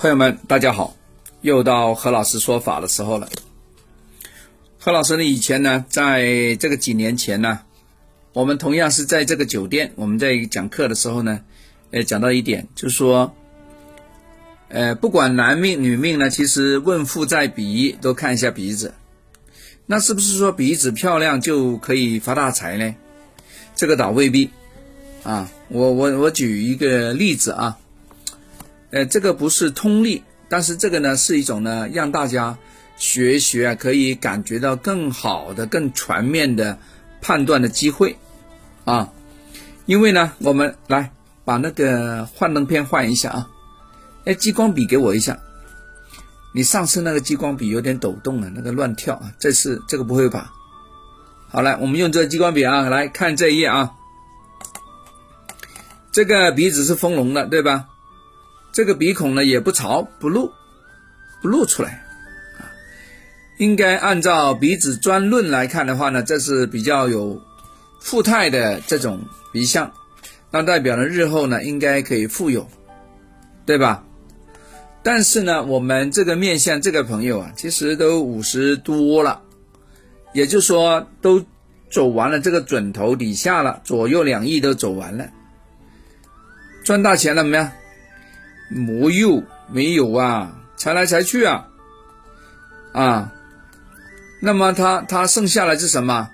朋友们，大家好，又到何老师说法的时候了。何老师呢，以前呢，在这个几年前呢，我们同样是在这个酒店，我们在讲课的时候呢，呃，讲到一点，就是说，呃，不管男命女命呢，其实问富在鼻，都看一下鼻子。那是不是说鼻子漂亮就可以发大财呢？这个倒未必啊。我我我举一个例子啊。呃，这个不是通例，但是这个呢是一种呢，让大家学学啊，可以感觉到更好的、更全面的判断的机会啊。因为呢，我们来把那个幻灯片换一下啊。哎，激光笔给我一下。你上次那个激光笔有点抖动了，那个乱跳啊。这次这个不会吧？好了，我们用这个激光笔啊，来看这一页啊。这个鼻子是丰隆的，对吧？这个鼻孔呢也不潮不露，不露出来，啊，应该按照鼻子专论来看的话呢，这是比较有富态的这种鼻相，那代表呢日后呢应该可以富有，对吧？但是呢，我们这个面相这个朋友啊，其实都五十多了，也就是说都走完了这个准头底下了，左右两翼都走完了，赚大钱了没有？没有，没有啊，才来才去啊，啊，那么他他剩下来是什么？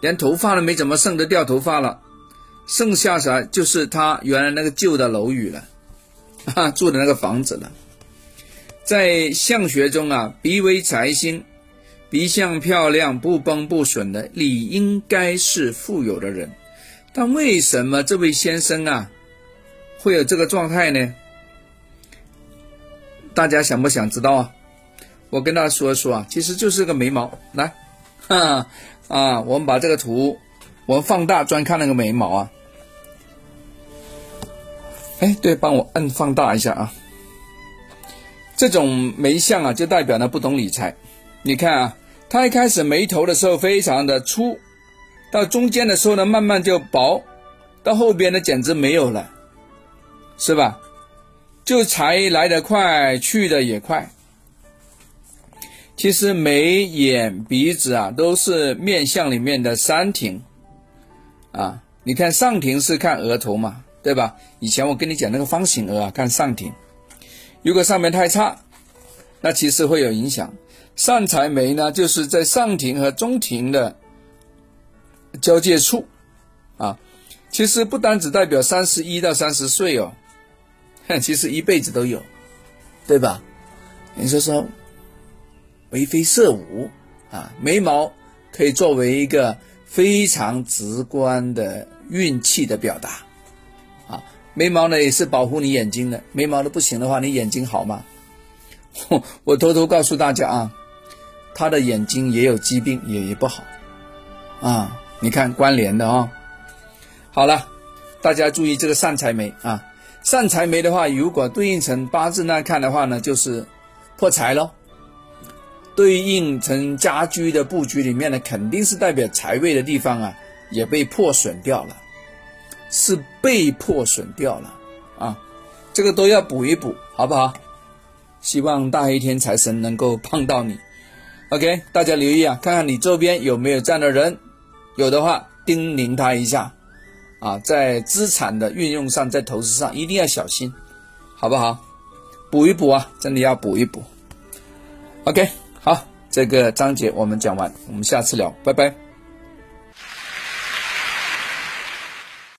连头发都没怎么剩的掉头发了，剩下啥就是他原来那个旧的楼宇了，啊，住的那个房子了。在相学中啊，鼻为财星，鼻相漂亮、不崩不损的，理应该是富有的人，但为什么这位先生啊？会有这个状态呢？大家想不想知道啊？我跟大家说一说啊，其实就是个眉毛。来，哈啊，我们把这个图我们放大，专看那个眉毛啊。哎，对，帮我摁放大一下啊。这种眉相啊，就代表呢不懂理财。你看啊，他一开始眉头的时候非常的粗，到中间的时候呢，慢慢就薄，到后边呢，简直没有了。是吧？就财来得快，去的也快。其实眉眼鼻子啊，都是面相里面的三庭啊。你看上庭是看额头嘛，对吧？以前我跟你讲那个方形额啊，看上庭。如果上面太差，那其实会有影响。上财眉呢，就是在上庭和中庭的交界处啊。其实不单只代表三十一到三十岁哦。其实一辈子都有，对吧？你说说，眉飞色舞啊，眉毛可以作为一个非常直观的运气的表达啊。眉毛呢也是保护你眼睛的，眉毛都不行的话，你眼睛好吗？我偷偷告诉大家啊，他的眼睛也有疾病，也也不好啊。你看关联的啊。好了，大家注意这个善财眉啊。善财眉的话，如果对应成八字那看的话呢，就是破财喽。对应成家居的布局里面呢，肯定是代表财位的地方啊，也被破损掉了，是被破损掉了啊。这个都要补一补，好不好？希望大黑天财神能够碰到你。OK，大家留意啊，看看你周边有没有这样的人，有的话叮咛他一下。啊，在资产的运用上，在投资上一定要小心，好不好？补一补啊，真的要补一补。OK，好，这个章节我们讲完，我们下次聊，拜拜。